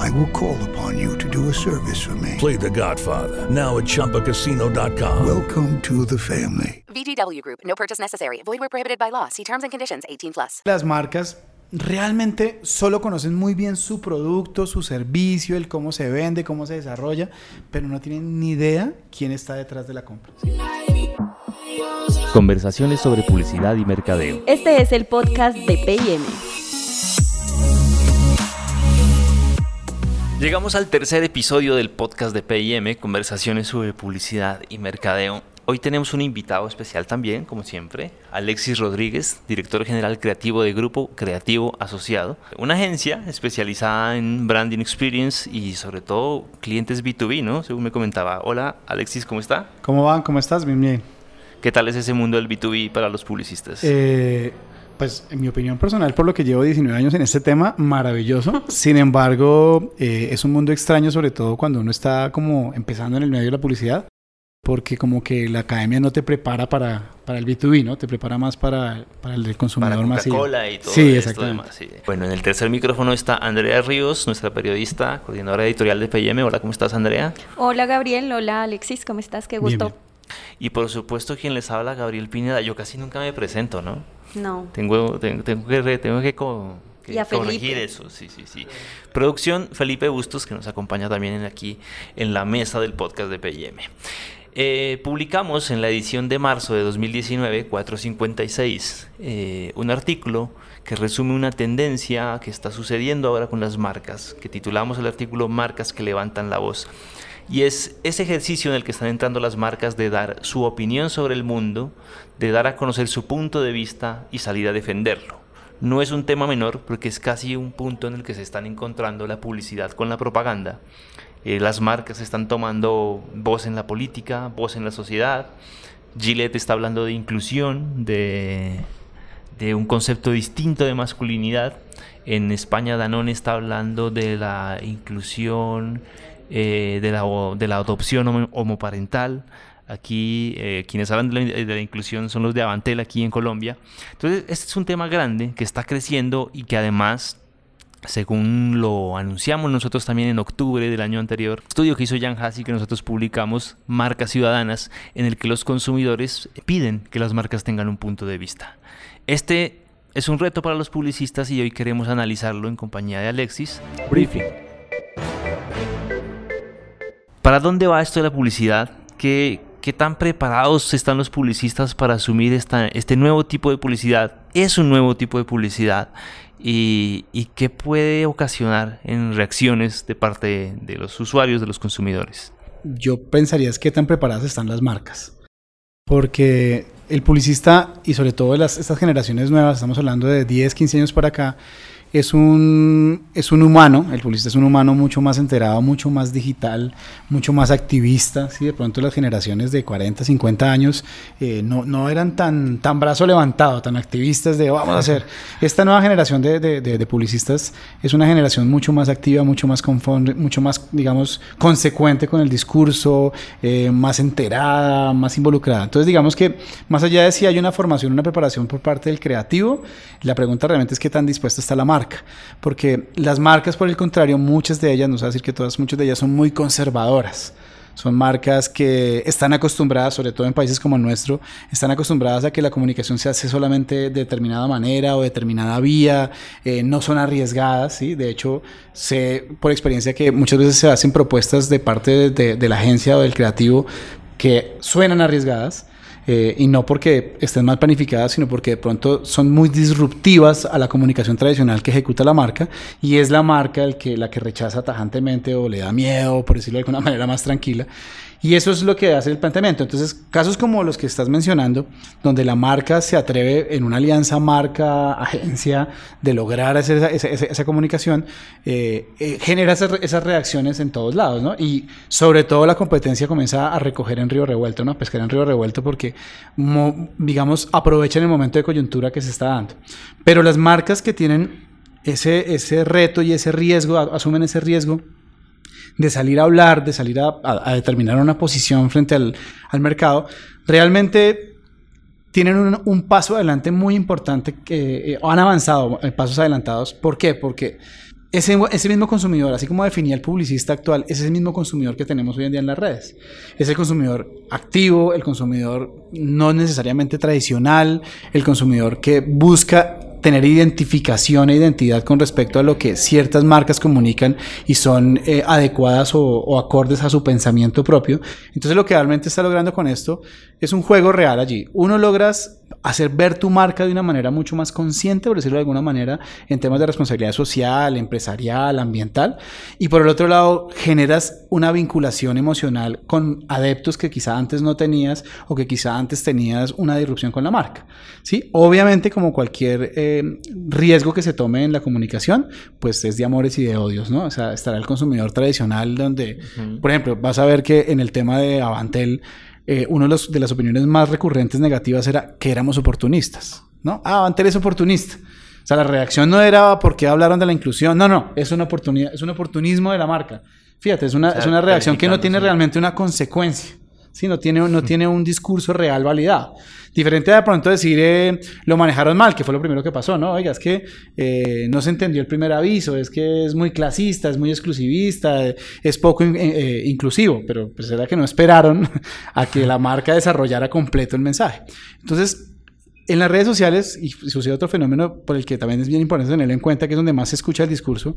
I will call upon you to do a service for me. Play The Godfather now at ChumbaCasino.com. Welcome to the family. VGW Group. No purchase necessary. Void where prohibited by law. See terms and conditions. 18 plus. Las marcas realmente solo conocen muy bien su producto, su servicio, el cómo se vende, cómo se desarrolla, pero no tienen ni idea quién está detrás de la compra. Conversaciones sobre publicidad y mercadeo. Este es el podcast de PM. Llegamos al tercer episodio del podcast de PIM, Conversaciones sobre publicidad y mercadeo. Hoy tenemos un invitado especial también, como siempre, Alexis Rodríguez, director general creativo de Grupo Creativo Asociado, una agencia especializada en branding experience y sobre todo clientes B2B, ¿no? Según me comentaba. Hola, Alexis, ¿cómo está? ¿Cómo van? ¿Cómo estás? Bien, bien. ¿Qué tal es ese mundo del B2B para los publicistas? Eh, pues en mi opinión personal, por lo que llevo 19 años en este tema, maravilloso. Sin embargo, eh, es un mundo extraño, sobre todo cuando uno está como empezando en el medio de la publicidad, porque como que la academia no te prepara para, para el B2B, ¿no? Te prepara más para, para el consumidor para masivo. Coca-Cola y todo sí, esto exactamente. demás, sí. Bueno, en el tercer micrófono está Andrea Ríos, nuestra periodista, coordinadora editorial de PM. Hola, ¿cómo estás, Andrea? Hola Gabriel, hola Alexis, ¿cómo estás? Qué Bien, gusto. bien. Y por supuesto, quien les habla, Gabriel Pineda. Yo casi nunca me presento, ¿no? No. Tengo, tengo, tengo que, tengo que, co- que Y a corregir eso, sí, sí, sí. Producción, Felipe Bustos, que nos acompaña también en- aquí en la mesa del podcast de PM. Eh, publicamos en la edición de marzo de 2019, 456, eh, un artículo que resume una tendencia que está sucediendo ahora con las marcas, que titulamos el artículo Marcas que levantan la voz. Y es ese ejercicio en el que están entrando las marcas de dar su opinión sobre el mundo, de dar a conocer su punto de vista y salir a defenderlo. No es un tema menor porque es casi un punto en el que se están encontrando la publicidad con la propaganda. Eh, las marcas están tomando voz en la política, voz en la sociedad. Gillette está hablando de inclusión, de, de un concepto distinto de masculinidad. En España Danone está hablando de la inclusión, eh, de, la, de la adopción homo- homoparental. Aquí eh, quienes hablan de la, de la inclusión son los de Avantel aquí en Colombia. Entonces, este es un tema grande que está creciendo y que además según lo anunciamos nosotros también en octubre del año anterior, estudio que hizo Jan Hassi que nosotros publicamos, Marcas Ciudadanas, en el que los consumidores piden que las marcas tengan un punto de vista. Este es un reto para los publicistas y hoy queremos analizarlo en compañía de Alexis. Briefing. ¿Para dónde va esto de la publicidad? ¿Qué, qué tan preparados están los publicistas para asumir esta, este nuevo tipo de publicidad? Es un nuevo tipo de publicidad. ¿Y, y qué puede ocasionar en reacciones de parte de, los usuarios, de los consumidores? Yo pensaría es qué tan preparadas están las marcas. Porque el publicista, y sobre todo las, estas generaciones nuevas, estamos hablando de 10, 15 años para acá, es un, es un humano, el publicista es un humano mucho más enterado, mucho más digital, mucho más activista. ¿sí? De pronto las generaciones de 40, 50 años eh, no, no eran tan, tan brazo levantado, tan activistas de vamos a hacer. Esta nueva generación de, de- de- de publicistas es una generación mucho más activa, mucho más, confon- mucho más digamos, consecuente con el discurso, eh, más enterada, más involucrada. Entonces digamos que más allá de si hay una formación, una preparación por parte del creativo, la pregunta realmente es qué tan dispuesta está la marca. Porque las marcas, por el contrario, muchas de ellas, no sé decir que todas, muchas de ellas son muy conservadoras. Son marcas que están acostumbradas, sobre todo en países como el nuestro, están acostumbradas a que la comunicación se hace solamente de determinada manera o determinada vía, eh, no son arriesgadas, ¿sí? De hecho, sé por experiencia que muchas veces se hacen propuestas de parte de, de- de la agencia o del creativo que suenan arriesgadas, eh, y no porque estén mal planificadas, sino porque de pronto son muy disruptivas a la comunicación tradicional que ejecuta la marca y es la marca el que, la que rechaza tajantemente o le da miedo, por decirlo de alguna manera más tranquila. Y eso es lo que hace el planteamiento. Entonces, casos como los que estás mencionando, donde la marca se atreve en una alianza marca-agencia de lograr hacer esa, esa- esa comunicación, eh, eh, genera esas, esas reacciones en todos lados, ¿no? Y sobre todo la competencia comienza a recoger en río revuelto, ¿no? Pescar en río revuelto porque, mo- digamos, aprovechan el momento de coyuntura que se está dando. Pero las marcas que tienen ese, ese reto y ese riesgo, asumen ese riesgo de salir a hablar, de salir a, determinar una posición frente al, al mercado, realmente tienen un, un paso adelante muy importante que eh, han avanzado eh, pasos adelantados. ¿Por qué? Porque ese, ese mismo consumidor, así como definía el publicista actual, es el mismo consumidor que tenemos hoy en día en las redes. Es el consumidor activo, el consumidor no necesariamente tradicional, el consumidor que busca tener identificación e identidad con respecto a lo que ciertas marcas comunican y son eh, adecuadas o, o acordes a su pensamiento propio. Entonces lo que realmente está logrando con esto es un juego real allí. Uno logras hacer ver tu marca de una manera mucho más consciente, por decirlo de alguna manera, en temas de responsabilidad social, empresarial, ambiental. Y por el otro lado, generas una vinculación emocional con adeptos que quizá antes no tenías o que quizá antes tenías una disrupción con la marca. ¿sí? Obviamente, como cualquier eh, riesgo que se tome en la comunicación, pues es de amores y de odios, ¿no? O sea, estará el consumidor tradicional donde, por ejemplo, vas a ver que en el tema de Avantel, eh, una de, los- de las opiniones más recurrentes negativas era que éramos oportunistas, ¿no? Ah, Avantel es oportunista. O sea, la reacción no era porque hablaron de la inclusión, no, no, es una oportunidad, es un oportunismo de la marca. Fíjate, es una, O sea, es una reacción que no tiene realmente una consecuencia. Sí, no tiene, no tiene un discurso real validado. Diferente a de pronto decir eh, lo manejaron mal, que fue lo primero que pasó, ¿no? Oiga, es que eh, no se entendió el primer aviso, es que es muy clasista, es muy exclusivista, es poco in- eh, inclusivo, pero pues era que no esperaron a que la marca desarrollara completo el mensaje. Entonces, en las redes sociales, y sucede otro fenómeno por el que también es bien importante tenerlo en cuenta, que es donde más se escucha el discurso,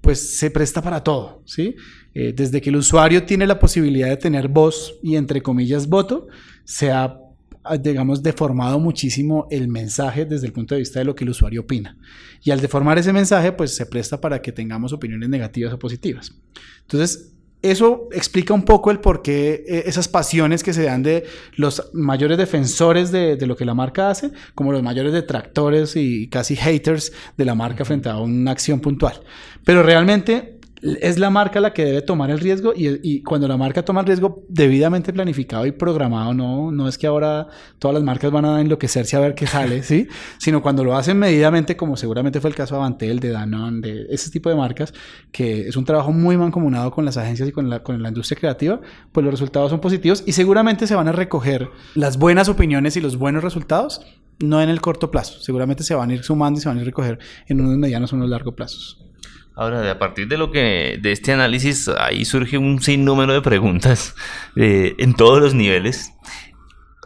pues se presta para todo, ¿sí? Eh, desde que el usuario tiene la posibilidad de tener voz y entre comillas voto, se ha, ah, digamos, deformado muchísimo el mensaje desde el punto de vista de lo que el usuario opina. Y al deformar ese mensaje, pues se presta para que tengamos opiniones negativas o positivas. Entonces, eso explica un poco el por qué eh, esas pasiones que se dan de los mayores defensores de, de lo que la marca hace, como los mayores detractores y casi haters de la marca frente a una acción puntual. Pero realmente es la marca la que debe tomar el riesgo y, y cuando la marca toma el riesgo debidamente planificado y programado, no, no es que ahora todas las marcas van a enloquecerse a ver qué sale, ¿sí? sino cuando lo hacen medidamente, como seguramente fue el caso de Avantel, de Danone, de ese tipo de marcas, que es un trabajo muy mancomunado con las agencias y con la, con la industria creativa, pues los resultados son positivos y seguramente se van a recoger las buenas opiniones y los buenos resultados, no en el corto plazo, seguramente se van a ir sumando y se van a ir recoger en unos medianos o unos largos plazos. Ahora, a partir de lo que de este análisis, ahí surge un sinnúmero de preguntas eh, en todos los niveles.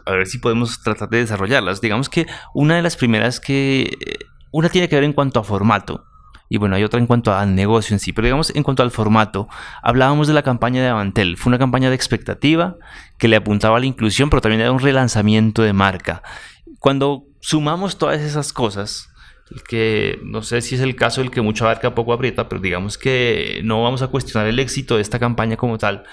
A ver si podemos tratar de desarrollarlas. Digamos que una de las primeras que eh, una tiene que ver en cuanto a formato. Y bueno, hay otra en cuanto al negocio en sí. Pero digamos, en cuanto al formato, hablábamos de la campaña de Avantel. Fue una campaña de expectativa que le apuntaba a la inclusión, pero también era un relanzamiento de marca. Cuando sumamos todas esas cosas, que no sé si es el caso del que mucho abarca poco aprieta, pero digamos que no vamos a cuestionar el éxito de esta campaña como tal,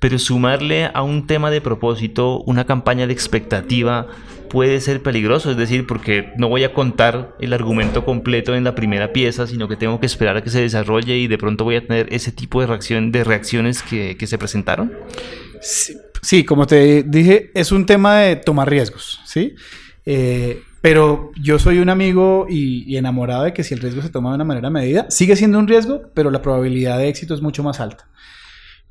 pero sumarle a un tema de propósito una campaña de expectativa puede ser peligroso, es decir, porque no voy a contar el argumento completo en la primera pieza, sino que tengo que esperar a que se desarrolle y de pronto voy a tener ese tipo de reacción de reacciones que, que se presentaron. Sí, sí, como te dije, es un tema de tomar riesgos, ¿sí? Eh, pero yo soy un amigo y, y enamorado de que si el riesgo se toma de una manera medida, sigue siendo un riesgo, pero la probabilidad de éxito es mucho más alta.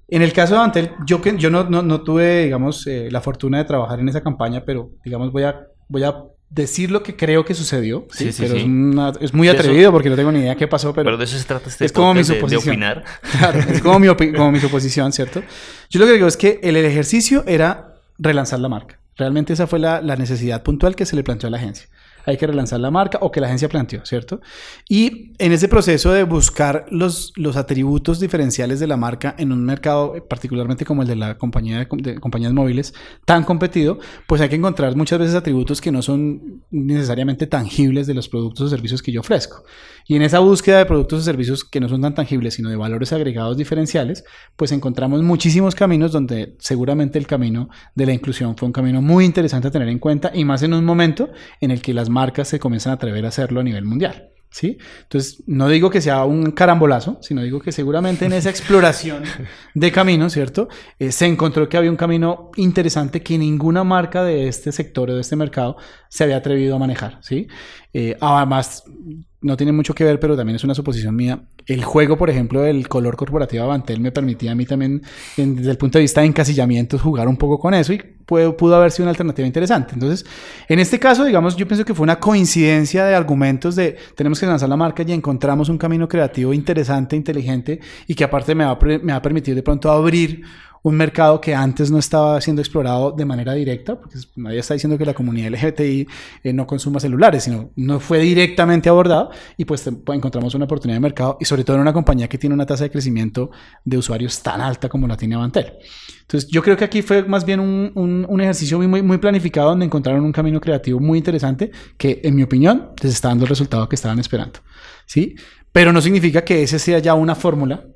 En el caso de Antel, yo, no, no, no tuve, digamos, eh, la fortuna de trabajar en esa campaña, pero, digamos, voy a, voy a decir lo que creo que sucedió, ¿sí? Sí, sí, pero sí. Es, una- es muy eso- atrevido porque no tengo ni idea qué pasó, pero... Pero, de eso se trata este es como mi podcast, de- de, suposición. opinar. Claro, es como mi, como mi suposición, ¿cierto? Yo lo que digo es que el ejercicio era relanzar la marca. Realmente esa fue la, la necesidad puntual que se le planteó a la agencia. Hay que relanzar la marca o que la agencia planteó, ¿cierto? Y en ese proceso de buscar los, los atributos diferenciales de la marca en un mercado, eh, particularmente como el de la compañía de, compañías móviles, tan competido, pues hay que encontrar muchas veces atributos que no son necesariamente tangibles de los productos o servicios que yo ofrezco. Y en esa búsqueda de productos o servicios que no son tan tangibles, sino de valores agregados diferenciales, pues encontramos muchísimos caminos donde seguramente el camino de la inclusión fue un camino muy interesante a tener en cuenta y más en un momento en el que las marcas se comienzan a atrever a hacerlo a nivel mundial. ¿Sí? Entonces, no digo que sea un carambolazo, sino digo que seguramente en esa exploración de caminos, ¿cierto? Eh, se encontró que había un camino interesante que ninguna marca de este sector o de este mercado se había atrevido a manejar, ¿sí? Eh, además, no tiene mucho que ver, pero también es una suposición mía. El juego, por ejemplo, del color corporativo Avantel me permitía a mí también, en, desde el punto de vista de encasillamientos, jugar un poco con eso y puede, pudo haber sido una alternativa interesante. Entonces, en este caso, digamos, yo pienso que fue una coincidencia de argumentos de tenemos que lanzar la marca y encontramos un camino creativo interesante, inteligente y que aparte me va, me va a permitir de pronto abrir un mercado que antes no estaba siendo explorado de manera directa, porque nadie está diciendo que la comunidad LGBTI eh, no consuma celulares, sino no fue directamente abordado y pues, pues, encontramos una oportunidad de mercado y sobre todo en una compañía que tiene una tasa de crecimiento de usuarios tan alta como la tiene Avantel. Entonces yo creo que aquí fue más bien un, un, un ejercicio muy, muy, planificado donde encontraron un camino creativo muy interesante que en mi opinión les está dando el resultado que estaban esperando. ¿sí? Pero no significa que ese sea ya una fórmula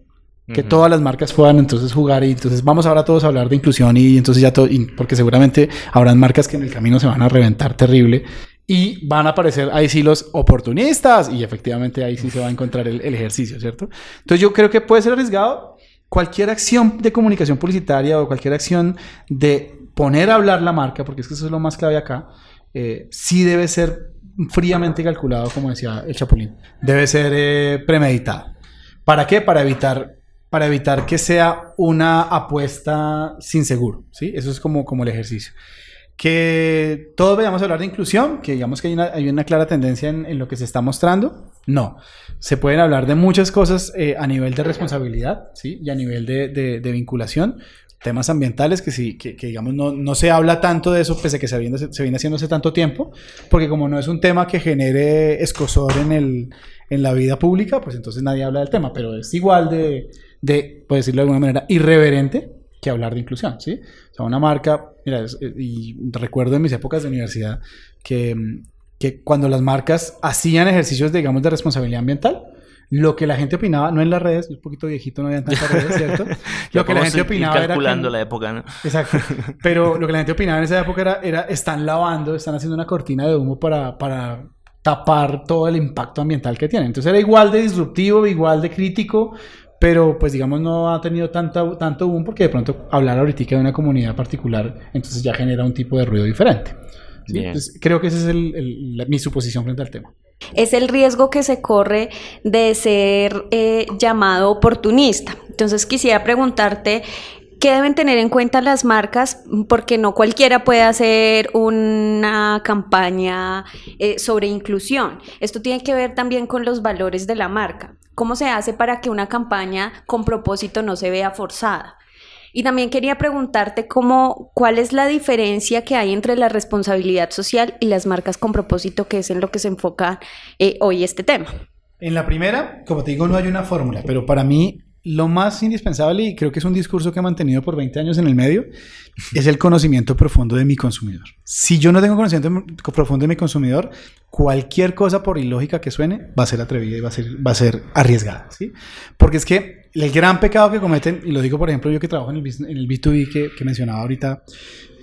que todas las marcas puedan entonces jugar y entonces vamos ahora todos a hablar de inclusión y entonces ya todo, porque seguramente habrán marcas que en el camino se van a reventar terrible y van a aparecer ahí sí los oportunistas y efectivamente ahí sí se va a encontrar el, el ejercicio, ¿cierto? Entonces yo creo que puede ser arriesgado cualquier acción de comunicación publicitaria o cualquier acción de poner a hablar la marca, porque es que eso es lo más clave acá, eh, sí debe ser fríamente calculado, como decía el Chapulín. Debe ser eh, premeditado. ¿Para qué? Para evitar para evitar que sea una apuesta sin seguro, ¿sí? Eso es como, como el ejercicio. Que todos vayamos a hablar de inclusión, que digamos que hay una, hay una clara tendencia en, en, lo que se está mostrando. No, se pueden hablar de muchas cosas eh, a nivel de responsabilidad, ¿sí? Y a nivel de, de, de vinculación, temas ambientales que sí, que, que, digamos no, no se habla tanto de eso, pese a que se viene, se viene haciendo hace tanto tiempo, porque como no es un tema que genere escosor en, el, en la vida pública, pues entonces nadie habla del tema, pero es igual de, de, por decirlo de alguna manera, irreverente que hablar de inclusión, ¿sí? O sea, una marca, mira, y recuerdo en mis épocas de universidad que, que cuando las marcas hacían ejercicios, digamos, de responsabilidad ambiental, lo que la gente opinaba, no en las redes, un poquito viejito, no había tantas redes, ¿cierto? lo que la gente opinaba calculando era que, la época, ¿no? Exacto. Pero lo que la gente opinaba en esa época era, era están lavando, están haciendo una cortina de humo para, para tapar todo el impacto ambiental que tienen. Entonces era igual de disruptivo, igual de crítico, pero pues digamos no ha tenido tanta, tanto boom porque de pronto hablar ahorita de una comunidad particular, entonces ya genera un tipo de ruido diferente. ¿sí? Entonces, creo que esa es el, el, la, mi suposición frente al tema. Es el riesgo que se corre de ser eh, llamado oportunista. Entonces quisiera preguntarte, ¿Qué deben tener en cuenta las marcas? Porque no cualquiera puede hacer una campaña eh, sobre inclusión. Esto tiene que ver también con los valores de la marca. ¿Cómo se hace para que una campaña con propósito no se vea forzada? Y también quería preguntarte cómo, cuál es la diferencia que hay entre la responsabilidad social y las marcas con propósito, que es en lo que se enfoca eh, hoy este tema. En la primera, como te digo, no hay una fórmula, pero para mí lo más indispensable, y creo que es un discurso que he mantenido por 20 años en el medio, es el conocimiento profundo de mi consumidor. Si yo no tengo conocimiento profundo de mi consumidor, cualquier cosa por ilógica que suene va a ser atrevida y va a ser, va a ser arriesgada. ¿sí? Porque es que el gran pecado que cometen, y lo digo por ejemplo yo que trabajo en el, en el B2B que, que mencionaba ahorita,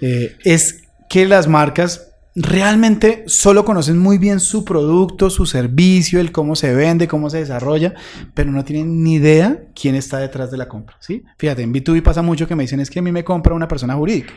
eh, es que las marcas realmente solo conocen muy bien su producto, su servicio, el cómo se vende, cómo se desarrolla, pero no tienen ni idea quién está detrás de la compra, ¿sí? Fíjate, en B2B pasa mucho que me dicen es que a mí me compra una persona jurídica.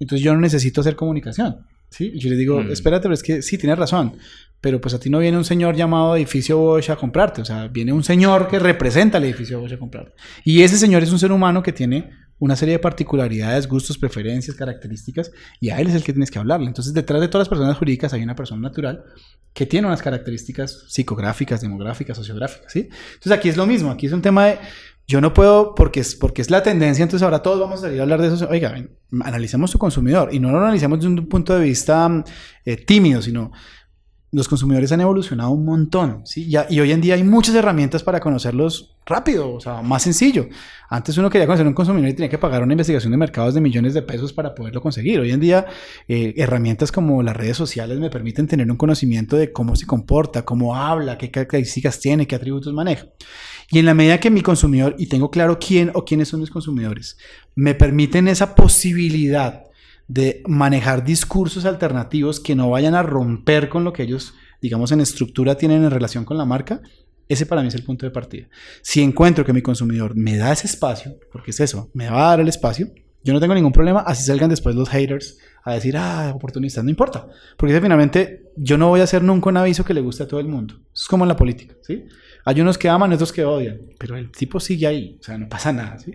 Entonces yo no necesito hacer comunicación, ¿sí? Y yo les digo, mm. espérate, pero es que sí, tienes razón, pero pues a ti no viene un señor llamado edificio Bosch a comprarte, o sea, viene un señor que representa el edificio Bosch a comprarte. Y ese señor es un ser humano que tiene una serie de particularidades, gustos, preferencias, características, y a él es el que tienes que hablarle. Entonces, detrás de todas las personas jurídicas hay una persona natural que tiene unas características psicográficas, demográficas, sociográficas, ¿sí? Entonces, aquí es lo mismo, aquí es un tema de, yo no puedo, porque es, porque es la tendencia, entonces ahora todos vamos a salir a hablar de eso. Oiga, analicemos su consumidor, y no lo analicemos desde un punto de vista eh, tímido, sino los consumidores han evolucionado un montón, ¿sí? Ya- y hoy en día hay muchas herramientas para conocerlos rápido, o sea, más sencillo. Antes uno quería conocer a un consumidor y tenía que pagar una investigación de mercados de millones de pesos para poderlo conseguir. Hoy en día, eh, herramientas como las redes sociales me permiten tener un conocimiento de cómo se comporta, cómo habla, qué características tiene, qué atributos maneja. Y en la medida que mi consumidor, y tengo claro quién o quiénes son mis consumidores, me permiten esa posibilidad de manejar discursos alternativos que no vayan a romper con lo que ellos, digamos, en estructura tienen en relación con la marca, ese para mí es el punto de partida. Si encuentro que mi consumidor me da ese espacio, porque es eso, me va a dar el espacio, yo no tengo ningún problema, así salgan después los haters a decir, ah, oportunistas, no importa. Porque finalmente yo no voy a hacer nunca un aviso que le guste a todo el mundo. Es como en la política, ¿sí? Hay unos que aman, otros que odian, pero el tipo sigue ahí, o sea, no pasa nada, ¿sí?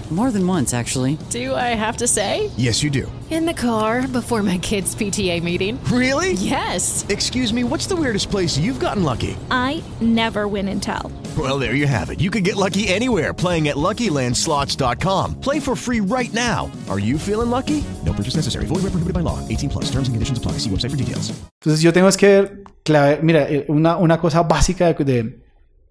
More than once, actually. Do I have to say? Yes, you do. In the car before my kids' PTA meeting. Really? Yes. Excuse me, what's the weirdest place you've gotten lucky? I never win and tell. Well, there you have it. You can get lucky anywhere playing at LuckyLandSlots.com. Play for free right now. Are you feeling lucky? No purchase necessary. Void where prohibited by law. 18 plus. Terms and conditions apply. See website for details. Entonces yo tengo es que clave, mira, eh, una, una cosa básica de,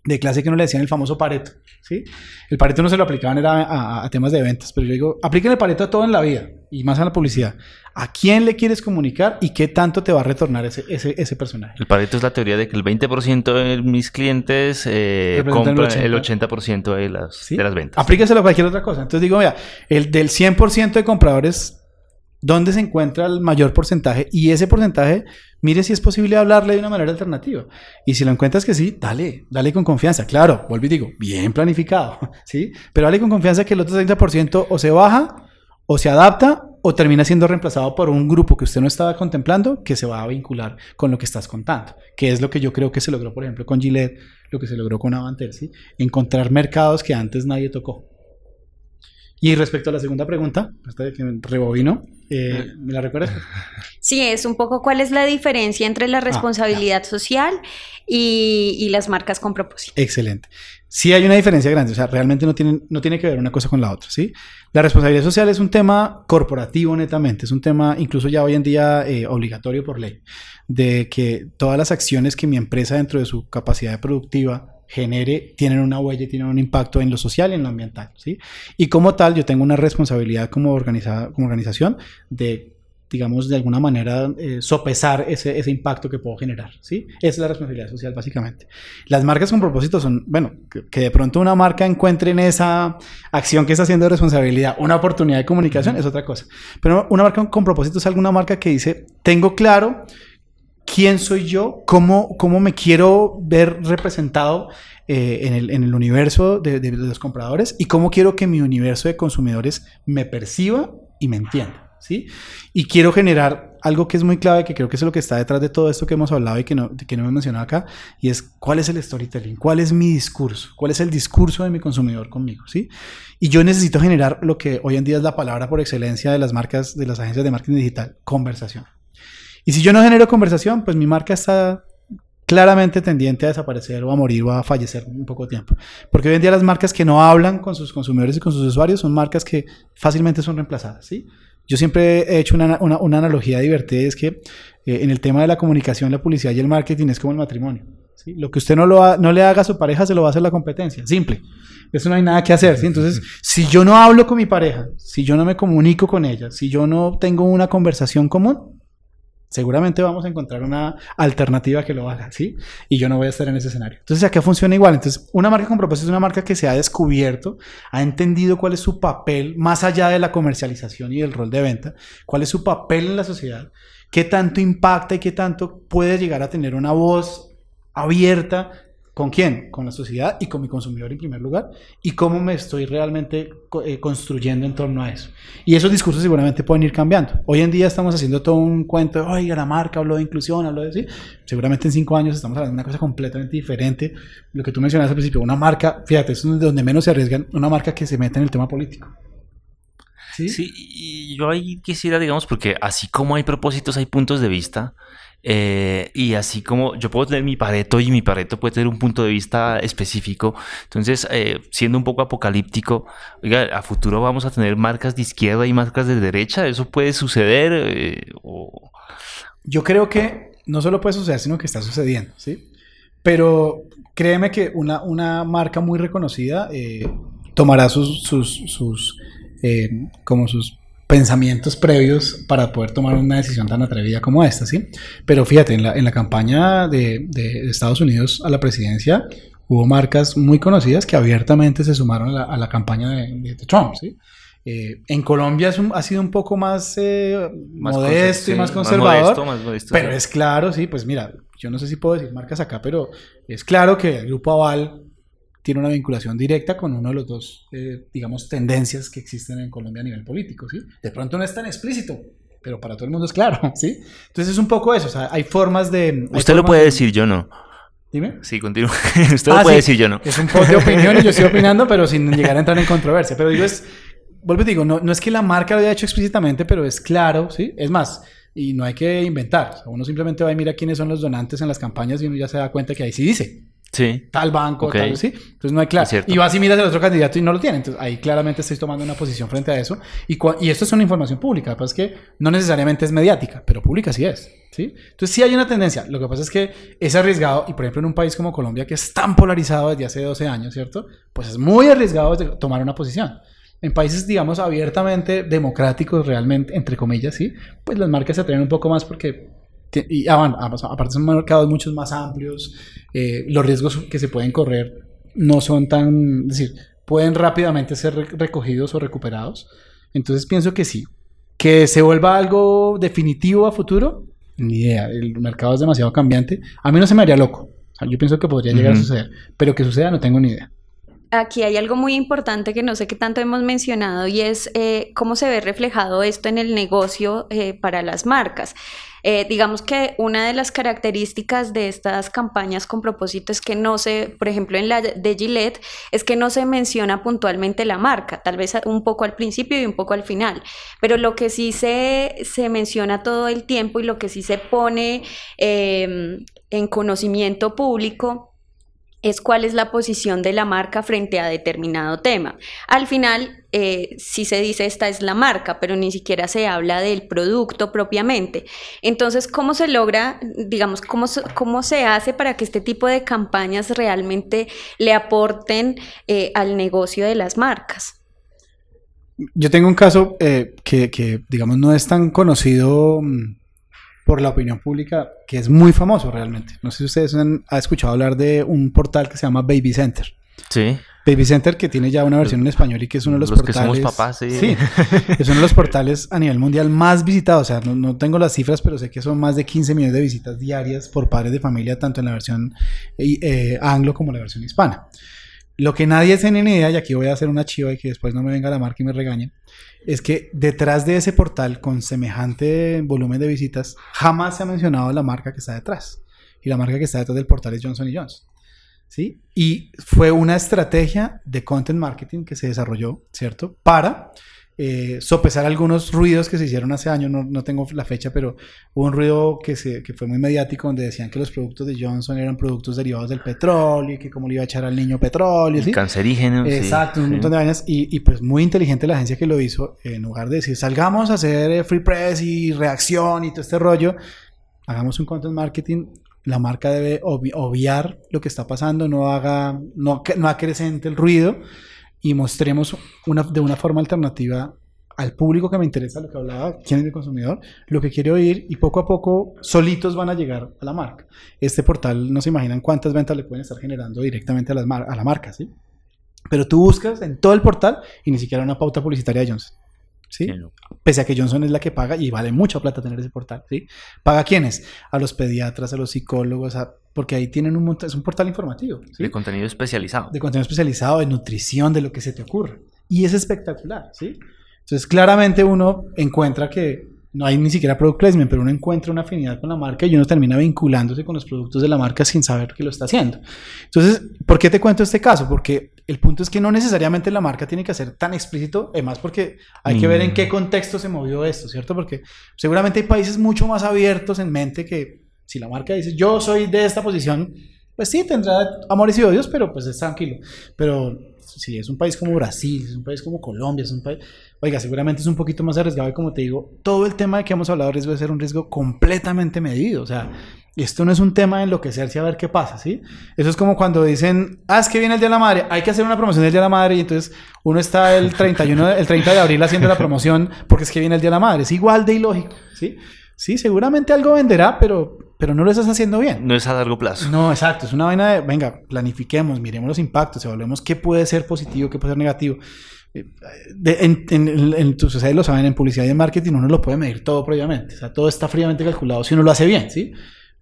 de, clase que no le decían el famoso Pareto, ¿sí? El Pareto no se lo aplicaban era a, a temas de ventas, pero yo digo, apliquen el Pareto a todo en la vida y más a la publicidad. ¿A quién le quieres comunicar y qué tanto te va a retornar ese, ese, ese personaje? El Pareto es la teoría de que el 20% de mis clientes eh, compran el el 80%. 80% de las, ¿Sí? de las ventas. Aplíqueselo a cualquier otra cosa. Entonces digo, mira, el del 100% de compradores, ¿dónde se encuentra el mayor porcentaje? Y ese porcentaje, mire si es posible hablarle de una manera alternativa. Y si lo encuentras que sí, dale, dale con confianza. Claro, vuelvo y digo, bien planificado, ¿sí? Pero dale con confianza que el otro 30% o se baja, o se adapta, o termina siendo reemplazado por un grupo que usted no estaba contemplando, que se va a vincular con lo que estás contando. Que es lo que yo creo que se logró, por ejemplo, con Gillette, lo que se logró con Avantel, ¿sí? Encontrar mercados que antes nadie tocó. Y respecto a la segunda pregunta, hasta que me rebobino, eh, ¿me la recuerdas? Sí, es un poco cuál es la diferencia entre la responsabilidad social y, y las marcas con propósito. Excelente. Sí hay una diferencia grande, o sea, realmente no, tienen, no tiene que ver una cosa con la otra, ¿sí? La responsabilidad social es un tema corporativo netamente, es un tema incluso ya hoy en día eh, obligatorio por ley, de que todas las acciones que mi empresa dentro de su capacidad productiva genere, tienen una huella tienen un impacto en lo social y en lo ambiental, ¿sí? Y como tal, yo tengo una responsabilidad como, organiza, como organización de digamos, de alguna manera eh, sopesar ese, ese, impacto que puedo generar, ¿sí? Esa es la responsabilidad social, básicamente. Las marcas con propósito son, bueno, que, de pronto una marca encuentre en esa acción que está haciendo responsabilidad una oportunidad de comunicación, es otra cosa. Pero una marca con propósito es alguna marca que dice, tengo claro quién soy yo, cómo, cómo me quiero ver representado eh, en, el, en, el, universo de, los compradores y cómo quiero que mi universo de consumidores me perciba y me entienda. ¿sí? Y quiero generar algo que es muy clave, que creo que es lo que está detrás de todo esto que hemos hablado y que no, que no hemos mencionado acá, y es cuál es el storytelling, cuál es mi discurso, cuál es el discurso de mi consumidor conmigo, ¿sí? Y yo necesito generar lo que hoy en día es la palabra por excelencia de las marcas, de las agencias de marketing digital, conversación. Y si yo no genero conversación, pues mi marca está claramente tendiente a desaparecer o a morir o a fallecer en poco tiempo. Porque hoy en día las marcas que no hablan con sus consumidores y con sus usuarios son marcas que fácilmente son reemplazadas, ¿sí? Yo siempre he hecho una, una, una analogía divertida, es que eh, en el tema de la comunicación, la publicidad y el marketing es como el matrimonio. ¿sí? Lo que usted no, lo ha, no le haga a su pareja, se lo va a hacer la competencia. Simple. Eso no hay nada que hacer. ¿sí? Entonces, si yo no hablo con mi pareja, si yo no me comunico con ella, si yo no tengo una conversación común, seguramente vamos a encontrar una alternativa que lo haga, ¿sí? Y yo no voy a estar en ese escenario. Entonces, acá funciona igual. Entonces, una marca con propósito es una marca que se ha descubierto, ha entendido cuál es su papel, más allá de la comercialización y del rol de venta, cuál es su papel en la sociedad, qué tanto impacta y qué tanto puede llegar a tener una voz abierta. ¿Con quién? Con la sociedad y con mi consumidor en primer lugar. Y cómo me estoy realmente eh, construyendo en torno a eso. Y esos discursos seguramente pueden ir cambiando. Hoy en día estamos haciendo todo un cuento de, oiga, la marca habló de inclusión, habló de sí. Seguramente en cinco años estamos hablando de una cosa completamente diferente. Lo que tú mencionaste al principio, una marca, fíjate, es donde menos se arriesgan, una marca que se mete en el tema político. ¿Sí? sí, y yo ahí quisiera, digamos, porque así como hay propósitos, hay puntos de vista. Eh, y así como yo puedo tener mi pareto y mi pareto puede tener un punto de vista específico. Entonces, eh, siendo un poco apocalíptico, oiga, a futuro vamos a tener marcas de izquierda y marcas de derecha. ¿Eso puede suceder? Eh. Yo creo que no solo puede suceder, sino que está sucediendo, ¿sí? Pero créeme que una, una marca muy reconocida tomará sus, sus, como sus pensamientos previos para poder tomar una decisión tan atrevida como esta, ¿sí? Pero fíjate, en la, en la campaña de, de Estados Unidos a la presidencia hubo marcas muy conocidas que abiertamente se sumaron a la, a la campaña de, de, Trump, ¿sí? Eh, en Colombia es un, ha sido un poco más, eh, Más modesto y más conservador, modesto, más modesto, pero sí. es claro, sí, pues mira, yo no sé si puedo decir marcas acá, pero es claro que el Grupo Aval tiene una vinculación directa con uno de los dos, eh, digamos, tendencias que existen en Colombia a nivel político, ¿sí? De pronto no es tan explícito, pero para todo el mundo es claro, ¿sí? Entonces es un poco eso, o sea, hay formas de... hay Usted lo puede de- decir, yo no. Dime. Sí, continúa. Usted lo Ah, puede sí. decir, yo no. Es un poco de opinión y yo estoy opinando, pero sin llegar a entrar en controversia. Pero digo, es, vuelvo y digo, no, no es que la marca lo haya hecho explícitamente, pero es claro, ¿sí? Es más, y no hay que inventar. O sea, uno simplemente va y mira quiénes son los donantes en las campañas y uno ya se da cuenta que ahí sí dice. Sí. Tal banco, Ok. tal, ¿sí? Entonces no hay claro. Y vas y miras al otro candidato y no lo tiene. Entonces ahí claramente estoy tomando una posición frente a eso. Y, y esto es una información pública. Lo que pasa es que no necesariamente es mediática, pero pública sí es. ¿sí? Entonces sí hay una tendencia. Lo que pasa es que es arriesgado. Y por ejemplo en un país como Colombia, que es tan polarizado desde hace 12 años, ¿cierto? Pues es muy arriesgado de tomar una posición. En países, digamos, abiertamente democráticos, realmente, entre comillas, ¿sí? Pues las marcas se atreven un poco más porque y ah, bueno, ah, aparte son mercados mucho más amplios, eh, los riesgos que se pueden correr no son tan, es decir, pueden rápidamente ser re- recogidos o recuperados. Entonces pienso que sí. Que se vuelva algo definitivo a futuro, ni idea. El mercado es demasiado cambiante. A mí no se me haría loco. O sea, yo pienso que podría llegar a suceder. Pero que suceda no tengo ni idea. Aquí hay algo muy importante que no sé qué tanto hemos mencionado y es eh, cómo se ve reflejado esto en el negocio eh, para las marcas. Eh, digamos que una de las características de estas campañas con propósito es que no se, por ejemplo, en la de Gillette, es que no se menciona puntualmente la marca, tal vez un poco al principio y un poco al final, pero lo que sí se, se menciona todo el tiempo y lo que sí se pone eh, en conocimiento público es cuál es la posición de la marca frente a determinado tema. Al final, eh, sí se dice esta es la marca, pero ni siquiera se habla del producto propiamente. Entonces, ¿cómo se logra, digamos, cómo, cómo se hace para que este tipo de campañas realmente le aporten eh, al negocio de las marcas? Yo tengo un caso eh, que, que, digamos, no es tan conocido mm, por la opinión pública, que es muy famoso realmente. No sé si ustedes han, han escuchado hablar de un portal que se llama Baby Center. Sí. Baby Center que tiene ya una versión en español y que es uno de los, Los que portales. somos papás, sí. Sí, es uno de los portales a nivel mundial más visitados. O sea, no, no tengo las cifras, pero sé que son más de 15 millones de visitas diarias por padres de familia, tanto en la versión eh, eh, anglo como la versión hispana. Lo que nadie tiene ni idea, y aquí voy a hacer una chiva y que después no me venga la marca y me regañe, es que detrás de ese portal con semejante volumen de visitas, jamás se ha mencionado la marca que está detrás. Y la marca que está detrás del portal es Johnson Johnson. ¿Sí? Y fue una estrategia de content marketing que se desarrolló, ¿cierto? Para eh, sopesar algunos ruidos que se hicieron hace años, no, no tengo la fecha, pero hubo un ruido que, se, que fue muy mediático donde decían que los productos de Johnson eran productos derivados del petróleo y que cómo le iba a echar al niño petróleo. ¿sí? Cancerígeno. sí, Exacto, un sí. montón de vainas. Y, y, pues muy inteligente la agencia que lo hizo, en lugar de decir salgamos a hacer eh, free press y reacción y todo este rollo, hagamos un content marketing. La marca debe obvi- obviar lo que está pasando, no haga, no, no acrecente el ruido y mostremos una, de una forma alternativa al público que me interesa lo que hablaba, quién es el consumidor, lo que quiere oír y poco a poco solitos van a llegar a la marca. Este portal no se imaginan cuántas ventas le pueden estar generando directamente a, las a la marca, ¿sí? Pero tú buscas en todo el portal y ni siquiera una pauta publicitaria de Johnson. ¿Sí? Sí, no. Pese a que Johnson es la que paga y vale mucha plata tener ese portal, ¿sí? ¿Paga a quiénes? A los pediatras, a los psicólogos, a- porque ahí tienen un montón, es un portal informativo, ¿sí? De contenido especializado. de contenido especializado, de nutrición, de lo que se te ocurra. Y es espectacular, ¿sí? Entonces, claramente uno encuentra que no hay ni siquiera product placement, pero uno encuentra una afinidad con la marca y uno termina vinculándose con los productos de la marca sin saber que lo está haciendo. Entonces, ¿por qué te cuento este caso? Porque el punto es que no necesariamente la marca tiene que ser tan explícito, además porque hay que ver en qué contexto se movió esto, ¿cierto? Porque seguramente hay países mucho más abiertos en mente que Si la marca dice, yo soy de esta posición, pues sí, tendrá amores y odios, pero pues es tranquilo. Pero si es un país como Brasil, es un país como Colombia, es un país... Oiga, seguramente es un poquito más arriesgado y como te digo, todo el tema de que hemos hablado riesgo debe ser un riesgo completamente medido. O sea, esto no es un tema de enloquecerse a ver qué pasa, ¿sí? Eso es como cuando dicen, ah, es que viene el Día de la Madre, hay que hacer una promoción del Día de la Madre y entonces uno está el 31, el 30 de abril haciendo la promoción porque es que viene el Día de la Madre. Es igual de ilógico, ¿sí? Sí, seguramente algo venderá, pero, pero no lo estás haciendo bien. No es a largo plazo. No, exacto. Es una vaina de, venga, planifiquemos, miremos los impactos, evaluemos qué puede ser positivo, qué puede ser negativo. Eh, de- en, en, en, ustedes lo saben, en publicidad y en marketing uno lo puede medir todo previamente. O sea, todo está fríamente calculado si uno lo hace bien, ¿sí?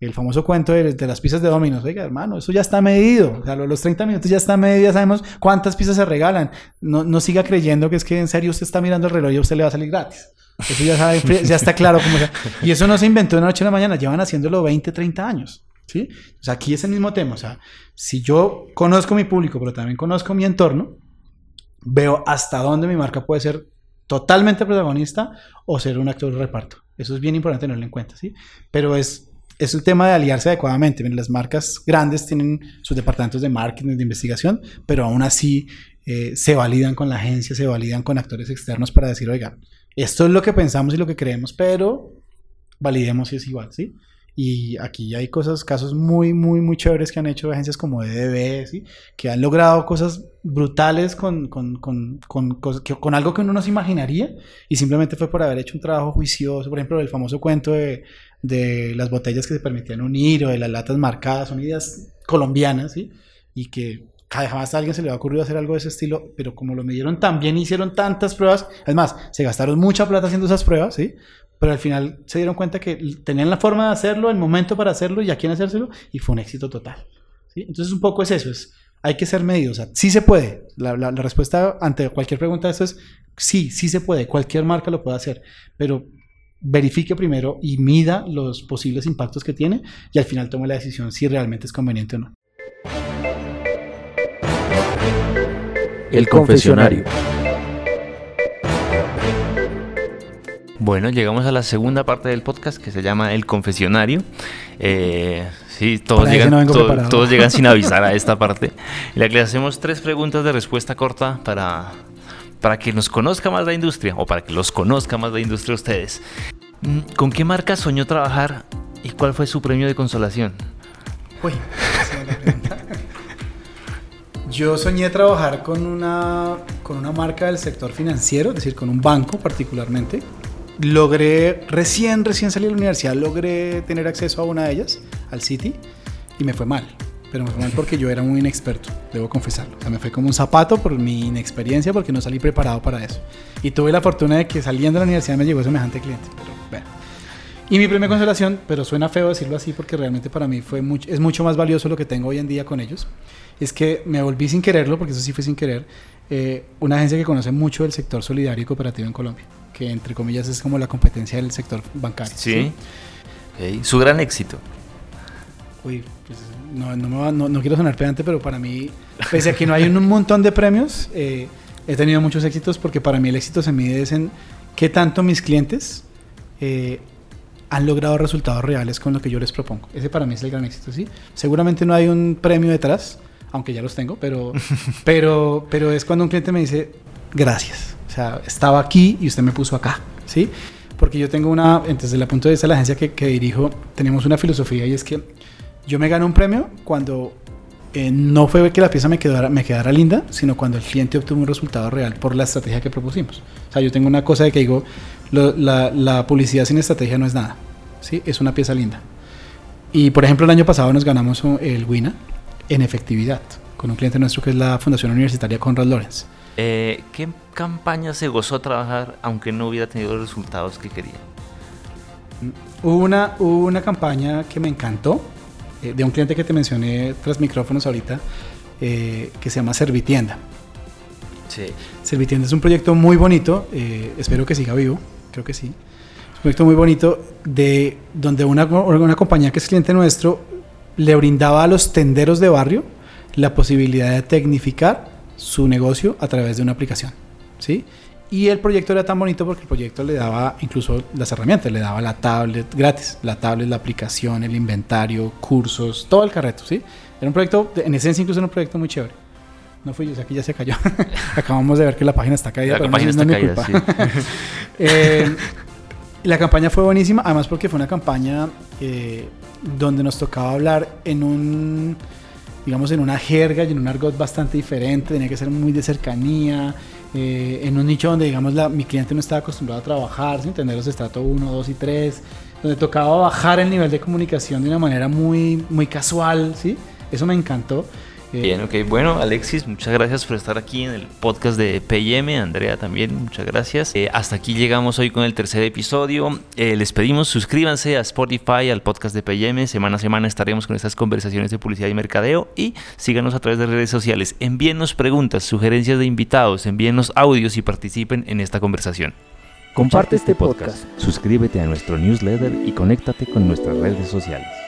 El famoso cuento de, de las pizzas de Domino's. Oiga, hermano, eso ya está medido. O sea, los 30 minutos ya está medido, ya sabemos cuántas pizzas se regalan. No, no siga creyendo que es que en serio usted está mirando el reloj y a usted le va a salir gratis. Eso ya, sabe, ya está claro cómo sea. Y eso no se inventó de una noche a la mañana, llevan haciéndolo 20, 30 años. ¿sí? O sea, aquí es el mismo tema. O sea, si yo conozco mi público, pero también conozco mi entorno, veo hasta dónde mi marca puede ser totalmente protagonista o ser un actor de reparto. Eso es bien importante tenerlo en cuenta, ¿sí? Pero es, es el tema de aliarse adecuadamente. Miren, las marcas grandes tienen sus departamentos de marketing, de investigación, pero aún así eh, se validan con la agencia, se validan con actores externos para decir, oiga, esto es lo que pensamos y lo que creemos, pero validemos si es igual, ¿sí? Y aquí hay cosas, casos muy, muy, muy chéveres que han hecho agencias como EDB, ¿sí? que han logrado cosas brutales con, con, con, con, algo que uno no se imaginaría y simplemente fue por haber hecho un trabajo juicioso, por ejemplo, el famoso cuento de, de las botellas que se permitían unir o de las latas marcadas, son ideas colombianas, ¿sí? y que jamás a alguien se le va a ocurrir hacer algo de ese estilo, pero como lo midieron tan bien, hicieron tantas pruebas, es más, se gastaron mucha plata haciendo esas pruebas, ¿sí? Pero al final se dieron cuenta que tenían la forma de hacerlo, el momento para hacerlo y a quién hacérselo, y fue un éxito total. ¿sí? Entonces un poco es eso, es, hay que ser medidos, o sea, sí se puede. La, la- la respuesta ante cualquier pregunta de esto es sí, sí se puede, cualquier marca lo puede hacer, pero verifique primero y mida los posibles impactos que tiene y al final tome la decisión si realmente es conveniente o no. El confesionario. Bueno, llegamos a la segunda parte del podcast que se llama El confesionario. Eh, sí, todos llegan, no todos llegan sin avisar a esta parte. En la que le hacemos tres preguntas de respuesta corta para, para que nos conozca más la industria o para que los conozca más la industria ustedes. Mm, ¿Con qué marca soñó trabajar y cuál fue su premio de consolación? Uy. Yo soñé trabajar con una, con una marca del sector financiero, es decir, con un banco particularmente. Logré, recién, recién salí de la universidad, logré tener acceso a una de ellas, al City, y me fue mal. Pero me fue mal porque yo era muy inexperto, debo confesarlo. O sea, me fue como un zapato por mi inexperiencia, porque no salí preparado para eso. Y tuve la fortuna de que saliendo de la universidad me llegó semejante cliente. Pero bueno. Y mi de consolación, pero suena feo decirlo así porque realmente para mí fue mucho, es mucho más valioso lo que tengo hoy en día con ellos. Es que me volví sin quererlo, porque eso sí fue sin querer, eh, una agencia que conoce mucho el sector solidario y cooperativo en Colombia, que entre comillas es como la competencia del sector bancario. Sí. Ok, Su gran éxito. Uy, pues no, no, me va- no- no quiero sonar pedante, pero para mí, pese a que no hay un montón de premios, eh, he tenido muchos éxitos porque para mí el éxito se mide es en qué tanto mis clientes eh, han logrado resultados reales con lo que yo les propongo. Ese para mí es el gran éxito, ¿sí? Seguramente no hay un premio detrás, aunque ya los tengo, pero, pero, pero es cuando un cliente me dice, gracias. O sea, estaba aquí y usted me puso acá, ¿sí? Porque yo tengo una, desde el punto de vista de la agencia que, que dirijo, tenemos una filosofía y es que yo me gano un premio cuando eh, no fue que la pieza me quedara, me quedara linda, sino cuando el cliente obtuvo un resultado real por la estrategia que propusimos. O sea, yo tengo una cosa de que digo, lo- la, la publicidad sin estrategia no es nada, ¿sí? Es una pieza linda. Y por ejemplo, el año pasado nos ganamos el WINA en efectividad con un cliente nuestro que es la Fundación Universitaria Conrad Lorenz. Eh, ¿Qué campaña se gozó trabajar aunque no hubiera tenido los resultados que quería? Hubo una, hubo una campaña que me encantó eh, de un cliente que te mencioné tras micrófonos ahorita eh, que se llama Servitienda. Sí. Servitienda es un proyecto muy bonito, eh, espero que siga vivo, creo que sí. Es un proyecto muy bonito de donde una, una compañía que es cliente nuestro le brindaba a los tenderos de barrio la posibilidad de tecnificar su negocio a través de una aplicación, ¿sí? Y el proyecto era tan bonito porque el proyecto le daba incluso las herramientas, le daba la tablet gratis, la tablet, la aplicación, el inventario, cursos, todo el carreto, ¿sí? Era un proyecto, en esencia incluso era un proyecto muy chévere. No fui yo, o sea, aquí ya se cayó. Acabamos de ver que la página está caída, La pero página no, no está es mi caída, culpa. Eh, la campaña fue buenísima, además porque fue una campaña eh, donde nos tocaba hablar en un, digamos, en una jerga y en un argot bastante diferente, tenía que ser muy de cercanía, eh, en un nicho donde, digamos, la, mi cliente no estaba acostumbrado a trabajar, sin tener los estrato 1, 2 y 3, donde tocaba bajar el nivel de comunicación de una manera muy, muy casual, ¿sí? Eso me encantó. Eh, Bien, ok. Bueno, Alexis, muchas gracias por estar aquí en el podcast de PM. Andrea también, muchas gracias. Eh, hasta aquí llegamos hoy con el tercer episodio. Eh, les pedimos suscríbanse a Spotify, al podcast de PM. Semana a semana estaremos con estas conversaciones de publicidad y mercadeo. Y síganos a través de redes sociales. Envíennos preguntas, sugerencias de invitados, envíennos audios y participen en esta conversación. Comparte este podcast, suscríbete a nuestro newsletter y conéctate con nuestras redes sociales.